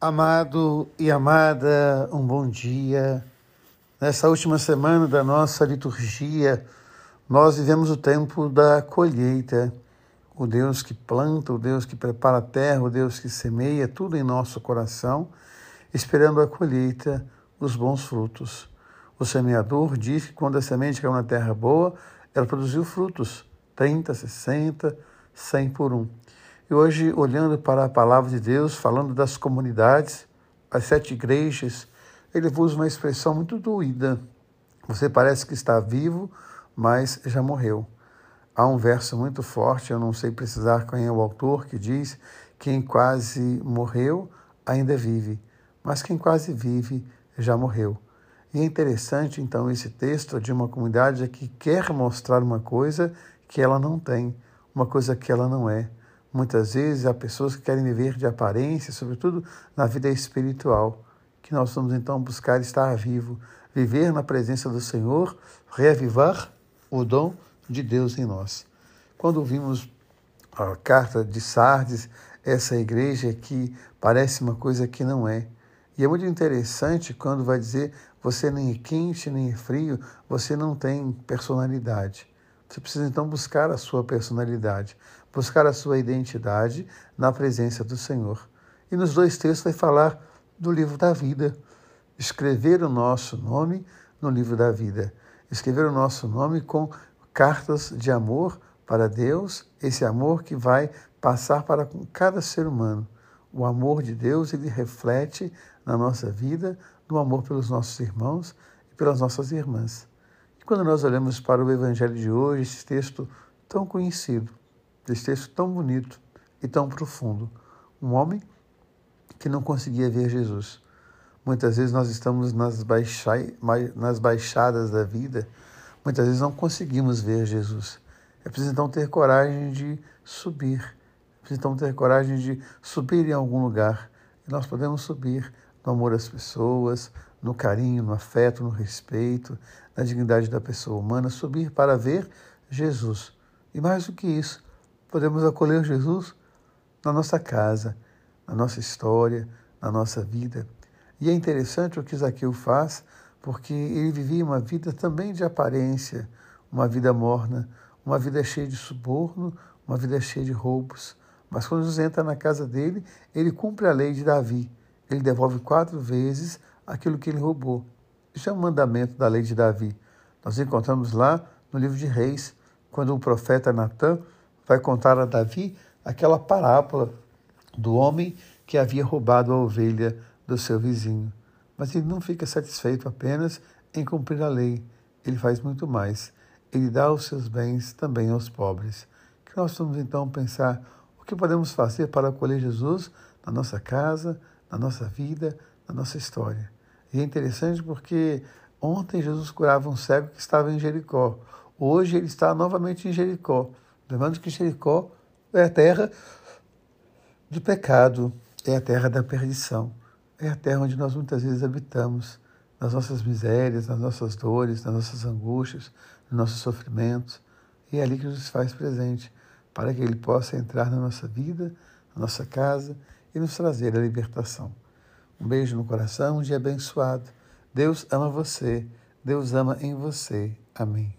Amado e amada, um bom dia. Nessa última semana da nossa liturgia, nós vivemos o tempo da colheita. O Deus que planta, o Deus que prepara a terra, o Deus que semeia tudo em nosso coração, esperando a colheita, os bons frutos. O semeador diz que quando a semente caiu na terra boa, ela produziu frutos, 30, 60, 100 por um. E hoje, olhando para a palavra de Deus, falando das comunidades, as sete igrejas, ele usa uma expressão muito doída. Você parece que está vivo, mas já morreu. Há um verso muito forte, eu não sei precisar quem é o autor, que diz: Quem quase morreu ainda vive, mas quem quase vive já morreu. E é interessante, então, esse texto de uma comunidade que quer mostrar uma coisa que ela não tem, uma coisa que ela não é. Muitas vezes há pessoas que querem viver de aparência, sobretudo na vida espiritual, que nós vamos então buscar estar vivo, viver na presença do Senhor, reavivar o dom de Deus em nós. Quando vimos a carta de Sardes, essa igreja que parece uma coisa que não é. E é muito interessante quando vai dizer você nem é quente nem é frio, você não tem personalidade. Você precisa então buscar a sua personalidade, buscar a sua identidade na presença do Senhor. E nos dois textos vai falar do livro da vida, escrever o nosso nome no livro da vida, escrever o nosso nome com cartas de amor para Deus, esse amor que vai passar para cada ser humano. O amor de Deus, ele reflete na nossa vida, no amor pelos nossos irmãos e pelas nossas irmãs. Quando nós olhamos para o Evangelho de hoje, esse texto tão conhecido, esse texto tão bonito e tão profundo, um homem que não conseguia ver Jesus. Muitas vezes nós estamos nas, baixa, nas baixadas da vida, muitas vezes não conseguimos ver Jesus. É preciso então ter coragem de subir, é preciso então ter coragem de subir em algum lugar. E nós podemos subir no amor às pessoas, no carinho, no afeto, no respeito, na dignidade da pessoa humana, subir para ver Jesus. E mais do que isso, podemos acolher Jesus na nossa casa, na nossa história, na nossa vida. E é interessante o que Zaqueu faz, porque ele vivia uma vida também de aparência, uma vida morna, uma vida cheia de suborno, uma vida cheia de roubos. Mas quando Jesus entra na casa dele, ele cumpre a lei de Davi. Ele devolve quatro vezes aquilo que ele roubou. Isso é um mandamento da lei de Davi. Nós encontramos lá no livro de Reis, quando o profeta Natan vai contar a Davi aquela parábola do homem que havia roubado a ovelha do seu vizinho. Mas ele não fica satisfeito apenas em cumprir a lei, ele faz muito mais. Ele dá os seus bens também aos pobres. Que nós vamos então pensar o que podemos fazer para acolher Jesus na nossa casa, na nossa vida, na nossa história. E é interessante porque ontem Jesus curava um cego que estava em Jericó. Hoje ele está novamente em Jericó. Lembrando que Jericó é a terra do pecado, é a terra da perdição, é a terra onde nós muitas vezes habitamos, nas nossas misérias, nas nossas dores, nas nossas angústias, nos nossos sofrimentos. E é ali que Jesus faz presente, para que Ele possa entrar na nossa vida, na nossa casa e nos trazer a libertação. Um beijo no coração, um dia abençoado. Deus ama você, Deus ama em você. Amém.